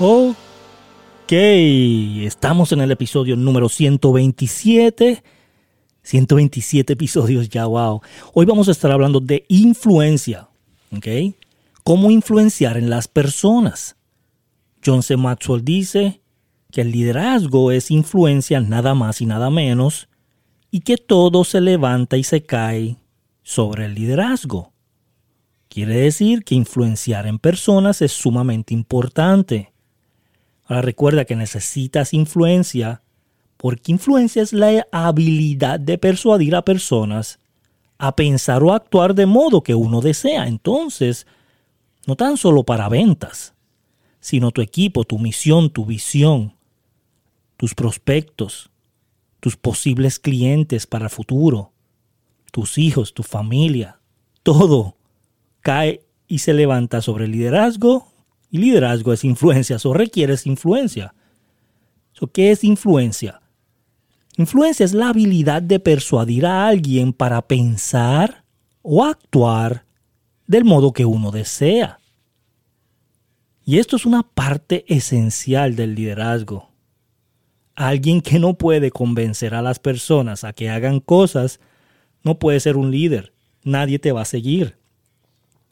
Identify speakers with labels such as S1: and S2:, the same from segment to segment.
S1: Ok, estamos en el episodio número 127. 127 episodios ya, wow. Hoy vamos a estar hablando de influencia, ¿ok? Cómo influenciar en las personas. John C. Maxwell dice que el liderazgo es influencia nada más y nada menos y que todo se levanta y se cae sobre el liderazgo. Quiere decir que influenciar en personas es sumamente importante. Ahora recuerda que necesitas influencia porque influencia es la habilidad de persuadir a personas a pensar o actuar de modo que uno desea. Entonces, no tan solo para ventas, sino tu equipo, tu misión, tu visión, tus prospectos, tus posibles clientes para el futuro, tus hijos, tu familia, todo cae y se levanta sobre el liderazgo y liderazgo es influencia, eso requiere influencia. ¿Qué es influencia? Influencia es la habilidad de persuadir a alguien para pensar o actuar del modo que uno desea. Y esto es una parte esencial del liderazgo. Alguien que no puede convencer a las personas a que hagan cosas no puede ser un líder. Nadie te va a seguir.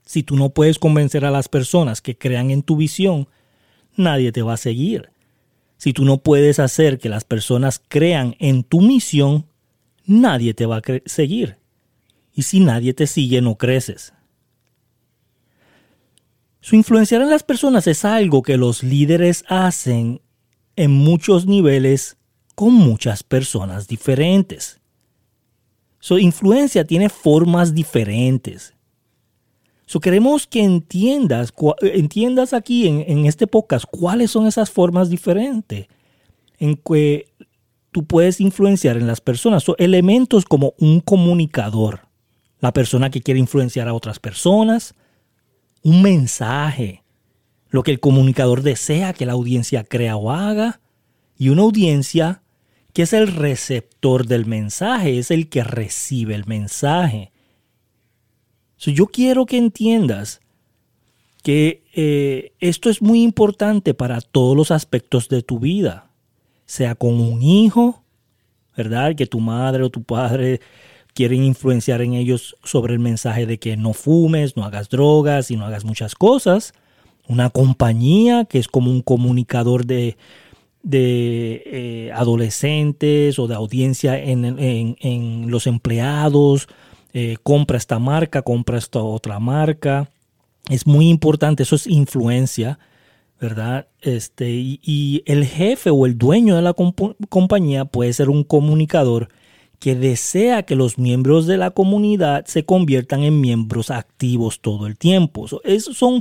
S1: Si tú no puedes convencer a las personas que crean en tu visión, nadie te va a seguir. Si tú no puedes hacer que las personas crean en tu misión, nadie te va a seguir. Y si nadie te sigue, no creces. Su influenciar en las personas es algo que los líderes hacen en muchos niveles con muchas personas diferentes. Su influencia tiene formas diferentes. So, queremos que entiendas, entiendas aquí en, en este podcast cuáles son esas formas diferentes en que tú puedes influenciar en las personas. Son elementos como un comunicador, la persona que quiere influenciar a otras personas, un mensaje, lo que el comunicador desea que la audiencia crea o haga, y una audiencia que es el receptor del mensaje, es el que recibe el mensaje yo quiero que entiendas que eh, esto es muy importante para todos los aspectos de tu vida, sea con un hijo, ¿verdad? Que tu madre o tu padre quieren influenciar en ellos sobre el mensaje de que no fumes, no hagas drogas y no hagas muchas cosas. Una compañía que es como un comunicador de, eh, adolescentes o de audiencia en los empleados eh, compra esta marca, compra esta otra marca. Es muy importante, eso es influencia, ¿verdad? Este, y, el jefe o el dueño de la compañía puede ser un comunicador que desea que los miembros de la comunidad se conviertan en miembros activos todo el tiempo. esos son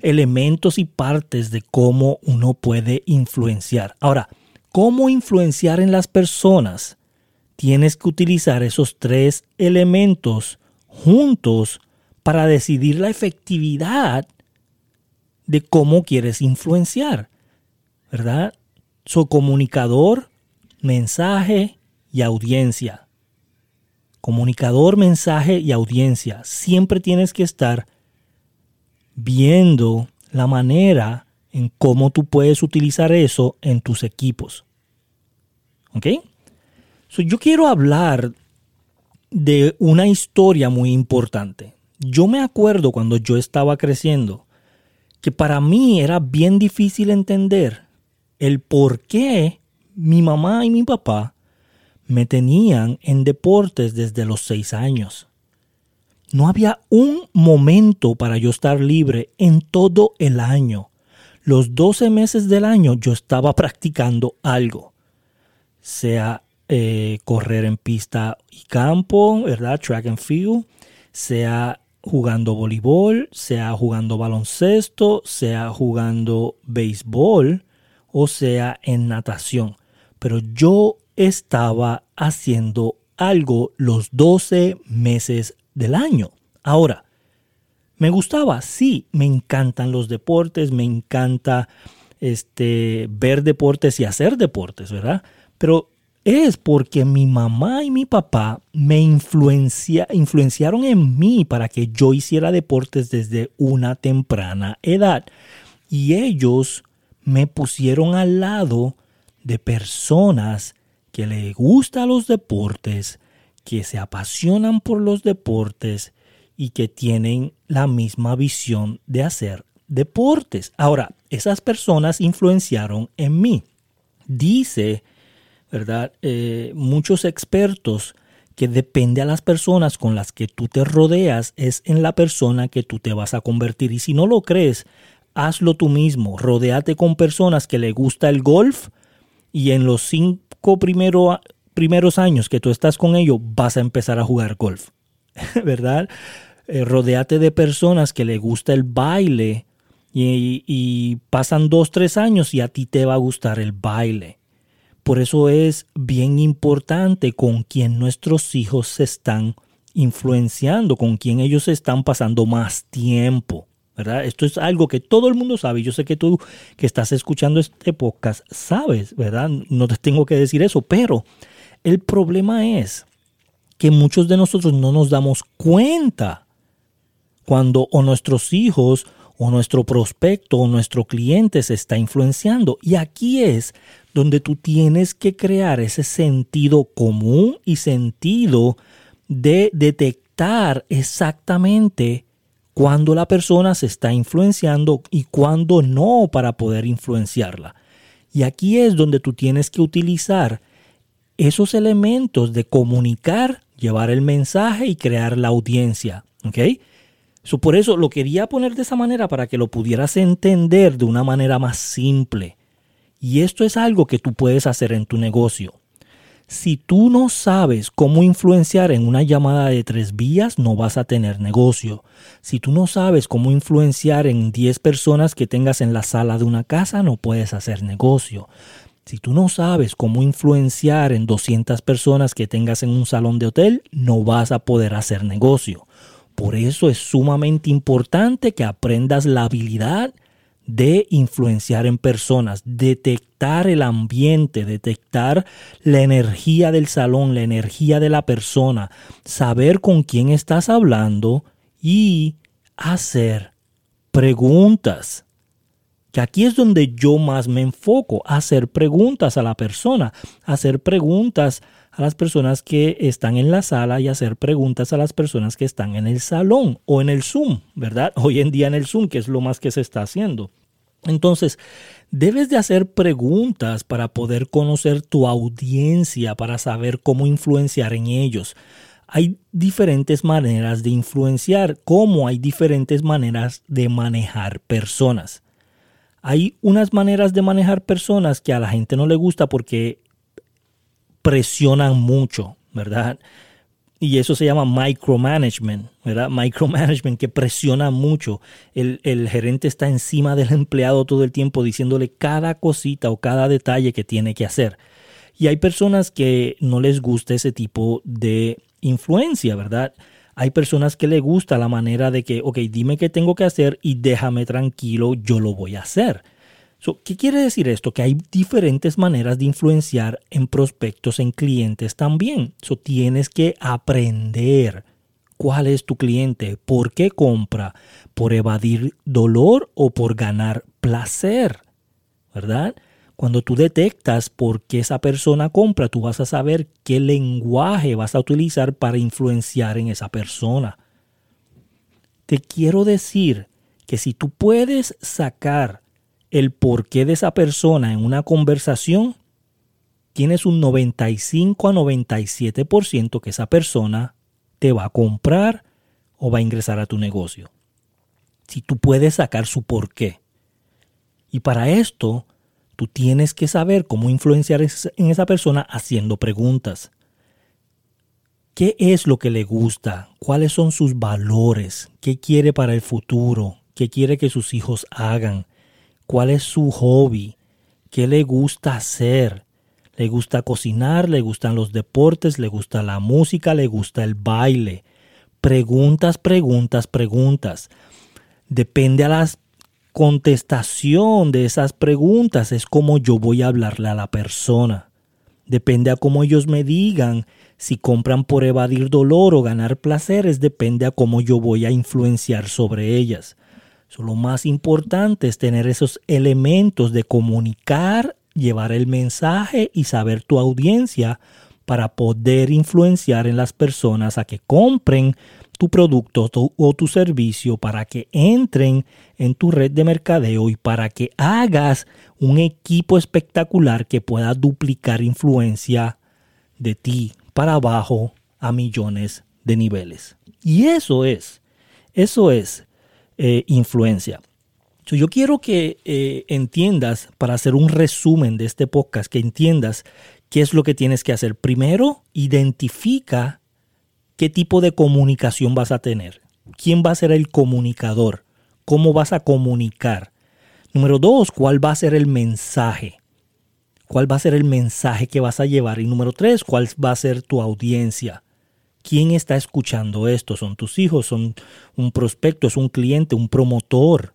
S1: elementos y partes de cómo uno puede influenciar. Ahora, ¿cómo influenciar en las personas? Tienes que utilizar esos tres elementos juntos para decidir la efectividad de cómo quieres influenciar, ¿verdad? Su comunicador, mensaje y audiencia. Comunicador, mensaje y audiencia. Siempre tienes que estar viendo la manera en cómo tú puedes utilizar eso en tus equipos. ¿Ok? Yo quiero hablar de una historia muy importante. Yo me acuerdo cuando yo estaba creciendo que para mí era bien difícil entender el por qué mi mamá y mi papá me tenían en deportes desde los seis años. No había un momento para yo estar libre en todo el año. Los 12 meses del año yo estaba practicando algo, sea eh, correr en pista y campo, ¿verdad? Track and field, sea jugando voleibol, sea jugando baloncesto, sea jugando béisbol o sea en natación. Pero yo estaba haciendo algo los 12 meses del año. Ahora, ¿me gustaba? Sí, me encantan los deportes, me encanta este, ver deportes y hacer deportes, ¿verdad? Pero es porque mi mamá y mi papá me influenciaron en mí para que yo hiciera deportes desde una temprana edad. Y ellos me pusieron al lado de personas que le gustan los deportes, que se apasionan por los deportes y que tienen la misma visión de hacer deportes. Ahora, esas personas influenciaron en mí. Dice, ¿verdad? Eh, muchos expertos que depende a las personas con las que tú te rodeas, es en la persona que tú te vas a convertir. Y si no lo crees, hazlo tú mismo. Rodéate con personas que le gusta el golf y en los cinco primeros años que tú estás con ellos vas a empezar a jugar golf. ¿Verdad? Eh, rodéate de personas que le gusta el baile y, y pasan dos, tres años y a ti te va a gustar el baile. Por eso es bien importante con quién nuestros hijos se están influenciando, con quién ellos están pasando más tiempo. ¿verdad? Esto es algo que todo el mundo sabe. Yo sé que tú que estás escuchando este podcast sabes, ¿verdad? No te tengo que decir eso, pero el problema es que muchos de nosotros no nos damos cuenta cuando o nuestros hijos o nuestro prospecto o nuestro cliente se está influenciando. Y aquí es donde tú tienes que crear ese sentido común y sentido de detectar exactamente cuándo la persona se está influenciando y cuándo no para poder influenciarla. Y aquí es donde tú tienes que utilizar esos elementos de comunicar, llevar el mensaje y crear la audiencia. ¿Ok? Por eso lo quería poner de esa manera para que lo pudieras entender de una manera más simple. Y esto es algo que tú puedes hacer en tu negocio. Si tú no sabes cómo influenciar en una llamada de tres vías, no vas a tener negocio. Si tú no sabes cómo influenciar en 10 personas que tengas en la sala de una casa, no puedes hacer negocio. Si tú no sabes cómo influenciar en 200 personas que tengas en un salón de hotel, no vas a poder hacer negocio. Por eso es sumamente importante que aprendas la habilidad de influenciar en personas, detectar el ambiente, detectar la energía del salón, la energía de la persona, saber con quién estás hablando y hacer preguntas. Que aquí es donde yo más me enfoco, hacer preguntas a la persona, hacer preguntas a las personas que están en la sala y hacer preguntas a las personas que están en el salón o en el Zoom, ¿verdad? Hoy en día en el Zoom, que es lo más que se está haciendo. Entonces, debes de hacer preguntas para poder conocer tu audiencia, para saber cómo influenciar en ellos. Hay diferentes maneras de influenciar, como hay diferentes maneras de manejar personas. Hay unas maneras de manejar personas que a la gente no le gusta porque presionan mucho, ¿verdad? Y eso se llama micromanagement, ¿verdad? Micromanagement que presiona mucho. El, el, gerente está encima del empleado todo el tiempo diciéndole cada cosita o cada detalle que tiene que hacer. Y hay personas que no les gusta ese tipo de influencia, ¿verdad? Hay personas que le gusta la manera de que, ok, dime qué tengo que hacer y déjame tranquilo, yo lo voy a hacer. ¿Qué quiere decir esto? Que hay diferentes maneras de influenciar en prospectos, en clientes también. Tienes que aprender cuál es tu cliente, por qué compra, por evadir dolor o por ganar placer, ¿verdad? Cuando tú detectas por qué esa persona compra, tú vas a saber qué lenguaje vas a utilizar para influenciar en esa persona. Te quiero decir que si tú puedes sacar el porqué de esa persona en una conversación, tienes un 95 a 97% que esa persona te va a comprar o va a ingresar a tu negocio. Si tú puedes sacar su porqué. Y para esto, tú tienes que saber cómo influenciar en esa persona haciendo preguntas. ¿Qué es lo que le gusta? ¿Cuáles son sus valores? ¿Qué quiere para el futuro? ¿Qué quiere que sus hijos hagan? Cuál es su hobby, qué le gusta hacer. Le gusta cocinar, le gustan los deportes, le gusta la música, le gusta el baile. Preguntas, preguntas, preguntas. Depende a la contestación de esas preguntas, es como yo voy a hablarle a la persona. Depende a cómo ellos me digan si compran por evadir dolor o ganar placeres, depende a cómo yo voy a influenciar sobre ellas. Lo más importante es tener esos elementos de comunicar, llevar el mensaje y saber tu audiencia para poder influenciar en las personas a que compren tu producto o tu servicio, para que entren en tu red de mercadeo y para que hagas un equipo espectacular que pueda duplicar influencia de ti para abajo a millones de niveles. Y eso es, eso es eh, influencia. yo quiero que eh, entiendas, para hacer un resumen de este podcast, que entiendas qué es lo que tienes que hacer. Primero, identifica qué tipo de comunicación vas a tener. ¿Quién va a ser el comunicador? ¿Cómo vas a comunicar? Número dos, ¿cuál va a ser el mensaje? ¿Cuál va a ser el mensaje que vas a llevar? Y número tres, ¿cuál va a ser tu audiencia? ¿Quién está escuchando esto? ¿Son tus hijos? ¿Son un prospecto? ¿Es un cliente? ¿Un promotor?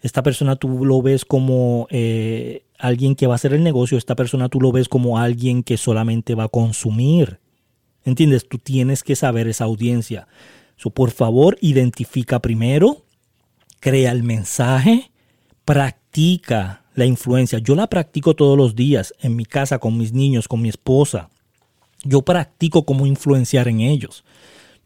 S1: Esta persona tú lo ves como eh, alguien que va a hacer el negocio. Esta persona tú lo ves como alguien que solamente va a consumir. ¿Entiendes? Tú tienes que saber esa audiencia. So, por favor, identifica primero, crea el mensaje, practica la influencia. Yo la practico todos los días en mi casa, con mis niños, con mi esposa. Yo practico cómo influenciar en ellos.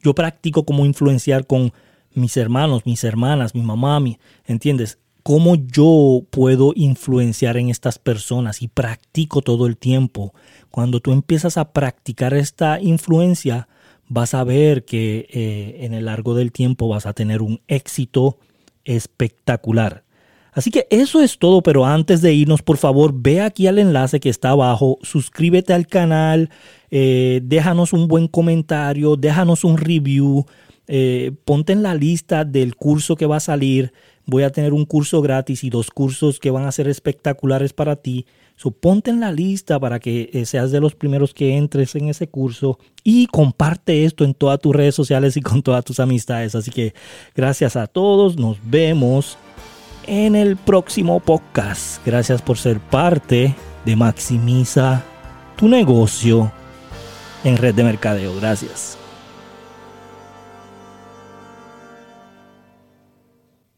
S1: Yo practico cómo influenciar con mis hermanos, mis hermanas, mi mamá, mi, ¿entiendes? Cómo yo puedo influenciar en estas personas y practico todo el tiempo. Cuando tú empiezas a practicar esta influencia, vas a ver que eh, en el largo del tiempo vas a tener un éxito espectacular. Así que eso es todo, pero antes de irnos, por favor, ve aquí al enlace que está abajo, suscríbete al canal, eh, déjanos un buen comentario, déjanos un review, eh, ponte en la lista del curso que va a salir. Voy a tener un curso gratis y dos cursos que van a ser espectaculares para ti. So, ponte en la lista para que eh, seas de los primeros que entres en ese curso y comparte esto en todas tus redes sociales y con todas tus amistades. Así que gracias a todos, nos vemos en el próximo podcast. Gracias por ser parte de Maximiza tu negocio en red de mercadeo. Gracias.